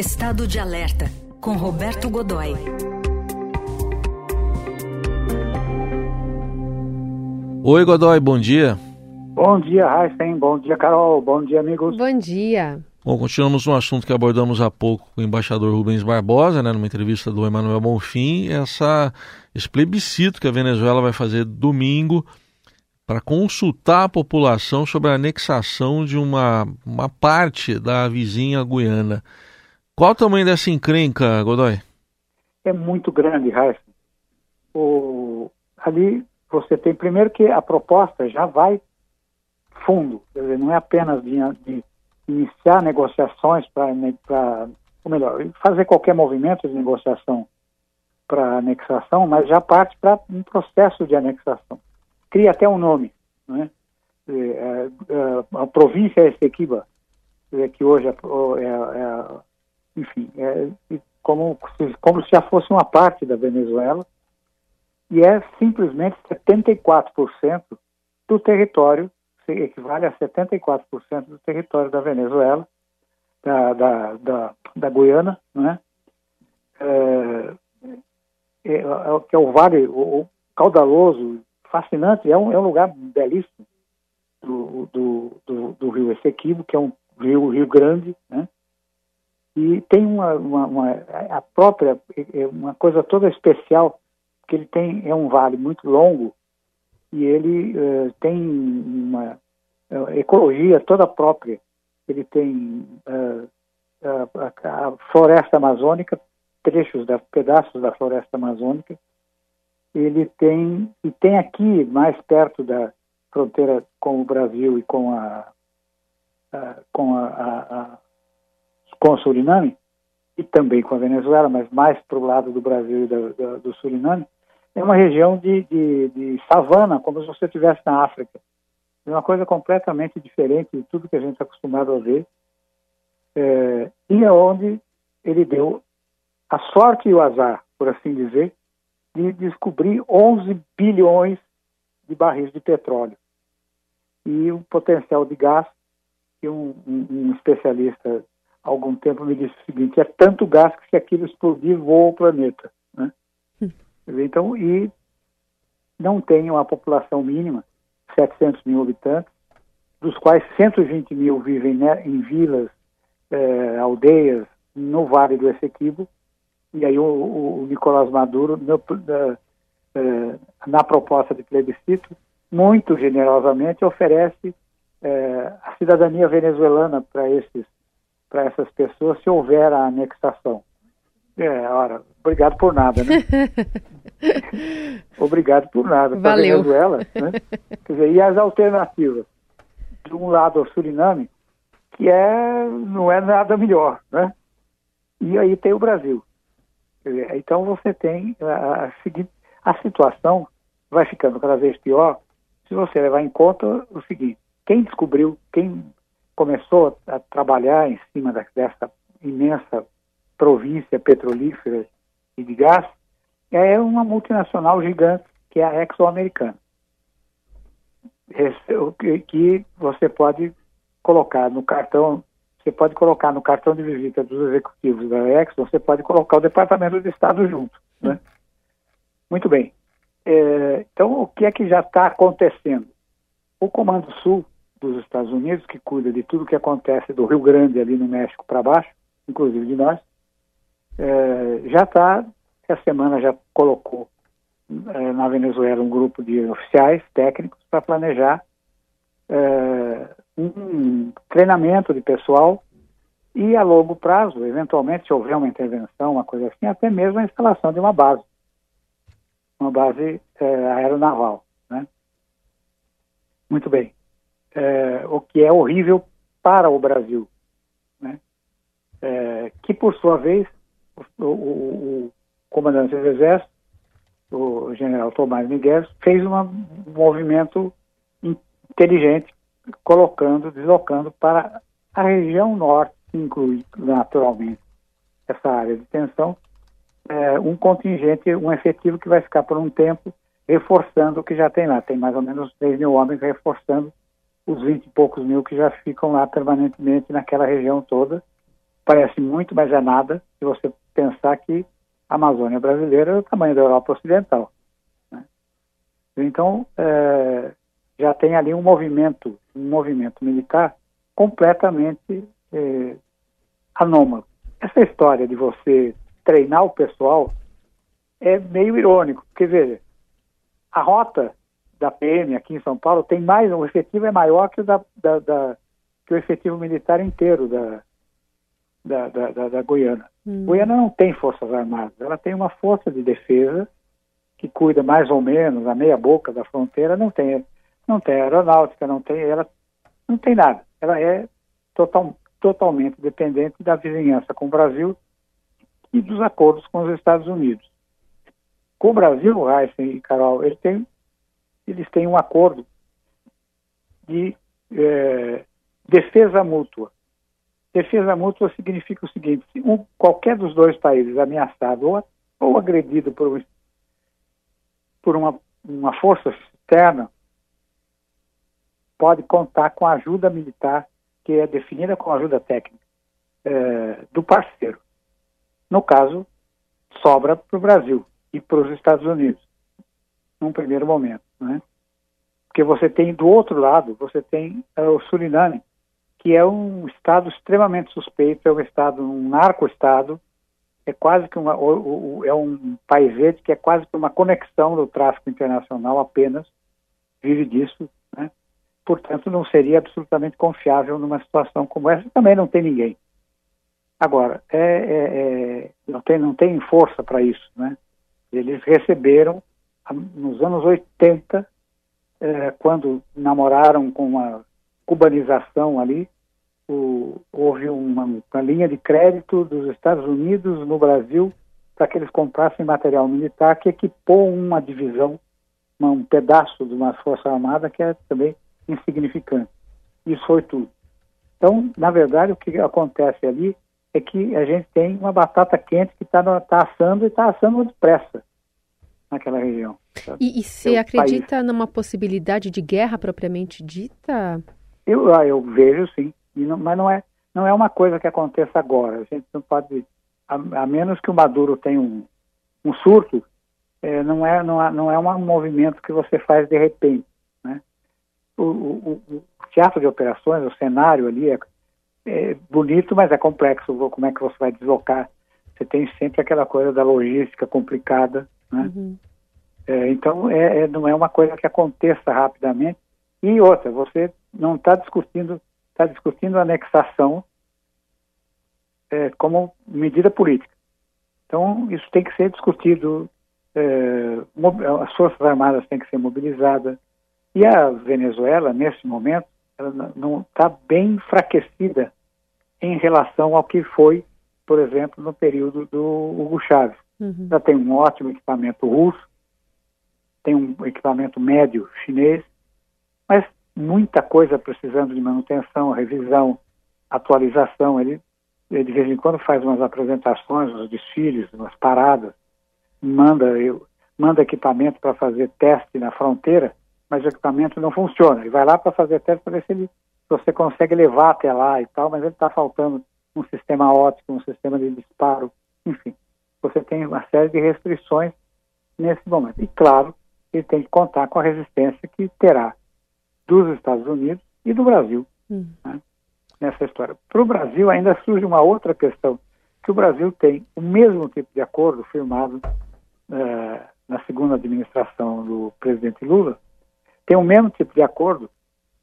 Estado de Alerta, com Roberto Godoy. Oi, Godoy, bom dia. Bom dia, Raíssen. Bom dia, Carol. Bom dia, amigos. Bom dia. Bom, continuamos um assunto que abordamos há pouco com o embaixador Rubens Barbosa, né, numa entrevista do Emanuel Bonfim, essa, esse plebiscito que a Venezuela vai fazer domingo para consultar a população sobre a anexação de uma, uma parte da vizinha Guiana. Qual o tamanho dessa encrenca, Godoy? É muito grande, Raíssa. O... Ali você tem, primeiro, que a proposta já vai fundo, quer dizer, não é apenas de, de iniciar negociações para, ou melhor, fazer qualquer movimento de negociação para anexação, mas já parte para um processo de anexação. Cria até um nome, né? A província Essequiba, que hoje é enfim, é como, como se já fosse uma parte da Venezuela, e é simplesmente 74% do território, equivale a 74% do território da Venezuela, da, da, da, da Guiana, né? É, é, é, que é o vale o, o caudaloso, fascinante, é um, é um lugar belíssimo do, do, do, do rio Essequibo, que é um rio, rio grande, né? E tem uma, uma, uma, a própria, é, é uma coisa toda especial, que ele tem, é um vale muito longo e ele uh, tem uma ecologia toda própria. Ele tem a, a, floresta amazônica, trechos, da, pedaços da floresta amazônica. Ele tem, e tem aqui, mais perto da fronteira com o Brasil e com a, com a, a com o Suriname, e também com a Venezuela, mas mais para o lado do Brasil e do, do, do Suriname, é uma região de, de, de, savana, como se você estivesse na África. É uma coisa completamente diferente de tudo que a gente está acostumado a ver. É, e é onde ele deu a sorte e o azar, por assim dizer, de descobrir 11 bilhões de barris de petróleo. E um potencial de gás que um, um, um especialista algum tempo me disse o seguinte: é tanto gás que se aquilo explodir voa o planeta. Né? Hum. Então, e não tem uma população mínima, 700 mil habitantes, dos quais 120 mil vivem né, em vilas, eh, aldeias no Vale do Essequibo, e aí o, o Nicolás Maduro, no, na, eh, na proposta de plebiscito, muito generosamente oferece eh, a cidadania venezuelana para esses para essas pessoas se houver a anexação. É, ora, obrigado por nada, né? obrigado por nada. Para Venezuela, né? Quer dizer, e as alternativas? De um lado, o Suriname, que é, não é nada melhor, né? E aí tem o Brasil. Dizer, então você tem a, a, seguinte, a situação vai ficando cada vez pior se você levar em conta o seguinte: quem descobriu, quem começou a trabalhar em cima dessa imensa província petrolífera e de gás é uma multinacional gigante que é a Exxon-americana, que você pode colocar no cartão, você pode colocar no cartão de visita dos executivos da Exxon, você pode colocar o Departamento de Estado junto, né? Muito bem. É, então, o que é que já está acontecendo? O Comando Sul dos Estados Unidos, que cuida de tudo que acontece do Rio Grande ali no México para baixo, inclusive de nós, é, já está, essa semana já colocou é, na Venezuela um grupo de oficiais técnicos para planejar é, um treinamento de pessoal e a longo prazo, eventualmente, se houver uma intervenção, uma coisa assim, até mesmo a instalação de uma base, uma base é, aeronaval. Né? Muito bem é, o que é horrível para o Brasil, né? é, que por sua vez o, o, o, comandante do exército, o general Tomás Miguel, fez um movimento inteligente, colocando, deslocando para a região norte, que inclui naturalmente essa área de tensão, é, um contingente, um efetivo que vai ficar por um tempo reforçando o que já tem lá. Tem mais ou menos 3 mil homens reforçando os 20 e poucos mil que já ficam lá permanentemente naquela região toda parece muito, mas é nada se você pensar que a Amazônia brasileira é do tamanho da Europa Ocidental. Né? Então, é, já tem ali um movimento, um movimento militar completamente é, anômalo. Essa história de você treinar o pessoal é meio irônico, porque veja, a rota da PM aqui em São Paulo tem mais, o efetivo é maior que o, da, da, da que o efetivo militar inteiro da, da, da, da, Goiânia. Hum. Goiânia não tem forças armadas, ela tem uma força de defesa que cuida mais ou menos a meia boca da fronteira, não tem, não tem aeronáutica, não tem, ela não tem nada. Ela é total, totalmente dependente da vizinhança com o Brasil e dos acordos com os Estados Unidos. Com o Brasil, Heisen e Carol, eles têm, eles têm um acordo de é, defesa mútua. Defesa mútua significa o seguinte: se um, qualquer dos dois países ameaçado ou, ou agredido por, por uma, uma força externa, pode contar com a ajuda militar, que é definida como ajuda técnica, é, do parceiro. No caso, sobra para o Brasil e para os Estados Unidos, num primeiro momento. Né? Porque você tem, do outro lado, você tem é, o Suriname, que é um estado extremamente suspeito, é um estado, um narco-estado, é quase que uma, é um país que é quase que uma conexão do tráfico internacional apenas, vive disso, né? Portanto, não seria absolutamente confiável numa situação como essa, também não tem ninguém. Agora, é, é, é, não, tem, não tem força para isso, né? Eles receberam, nos anos 80, é, quando namoraram com uma cubanização ali, o, houve uma, uma, linha de crédito dos Estados Unidos no Brasil para que eles comprassem material militar que equipou uma divisão, uma, um pedaço de uma força armada que é também insignificante. Isso foi tudo. Então, na verdade, o que acontece ali é que a gente tem uma batata quente que está tá assando e está assando depressa naquela região. E, e você é acredita país. numa possibilidade de guerra propriamente dita? Eu, ah, eu vejo sim, não, mas não é, não é uma coisa que aconteça agora. A gente não pode, a, a menos que o Maduro tenha um, um surto, é, não, é, não, é, não é um movimento que você faz de repente. Né? O, o, o teatro de operações, o cenário ali é, é bonito, mas é complexo. Como é que você vai deslocar? Você tem sempre aquela coisa da logística complicada, né? Uhum. É, então, é, é, não é uma coisa que aconteça rapidamente. E outra, você não está discutindo, está discutindo anexação é, como medida política. Então, isso tem que ser discutido, é, as Forças Armadas têm que ser mobilizadas. E a Venezuela, nesse momento, ela não está bem enfraquecida em relação ao que foi, por exemplo, no período do Hugo Chávez. Uhum. Já tem um ótimo equipamento russo, tem um equipamento médio chinês, mas muita coisa precisando de manutenção, revisão, atualização. Ele, ele de vez em quando faz umas apresentações, uns desfiles, umas paradas, manda, eu, manda equipamento para fazer teste na fronteira, mas o equipamento não funciona. Ele vai lá para fazer teste para ver se, ele, se você consegue levar até lá e tal, mas ele está faltando um sistema óptico, um sistema de disparo, enfim. Você tem uma série de restrições nesse momento. E claro, ele tem que contar com a resistência que terá dos Estados Unidos e do Brasil hum. né, nessa história. Para o Brasil ainda surge uma outra questão, que o Brasil tem o mesmo tipo de acordo firmado uh, na segunda administração do presidente Lula, tem o mesmo tipo de acordo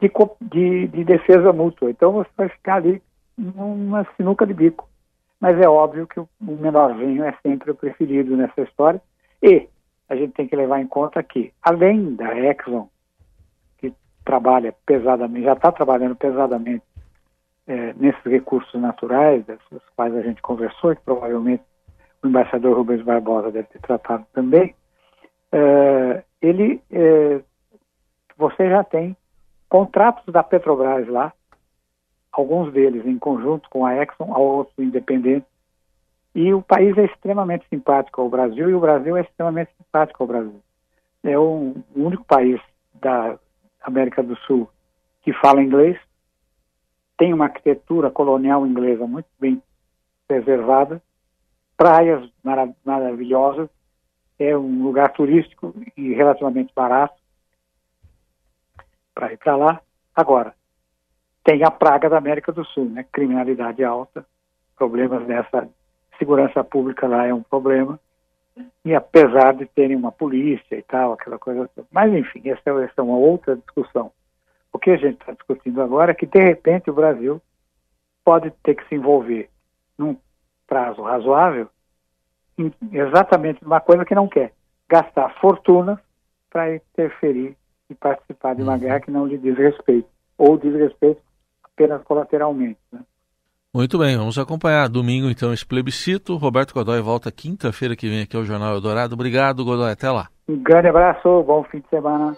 de, de, de defesa mútua. Então você vai ficar ali numa sinuca de bico. Mas é óbvio que o menorzinho é sempre o preferido nessa história. E a gente tem que levar em conta que, além da Exxon, que trabalha pesadamente, já está trabalhando pesadamente é, nesses recursos naturais, dos quais a gente conversou, que provavelmente o embaixador Rubens Barbosa deve ter tratado também, é, ele, é, você já tem contratos da Petrobras lá, alguns deles em conjunto com a Exxon, outros independentes. E o país é extremamente simpático ao Brasil e o Brasil é extremamente simpático ao Brasil. É o único país da América do Sul que fala inglês, tem uma arquitetura colonial inglesa muito bem preservada, praias marav maravilhosas, é um lugar turístico e relativamente barato para ir para lá. Agora, tem a praga da América do Sul, né? Criminalidade alta, problemas nessa segurança pública lá é um problema. E apesar de terem uma polícia e tal, aquela coisa. Mas, enfim, essa, essa é uma outra discussão. O que a gente está discutindo agora é que, de repente, o Brasil pode ter que se envolver num prazo razoável em exatamente numa coisa que não quer. Gastar fortuna para interferir e participar de uma uhum. guerra que não lhe diz respeito. Ou diz respeito apenas colateralmente. Né? Muito bem, vamos acompanhar domingo então esse plebiscito. Roberto Godoy volta quinta-feira que vem aqui ao Jornal Eldorado. Obrigado, Godoy. Até lá. Um grande abraço, bom fim de semana.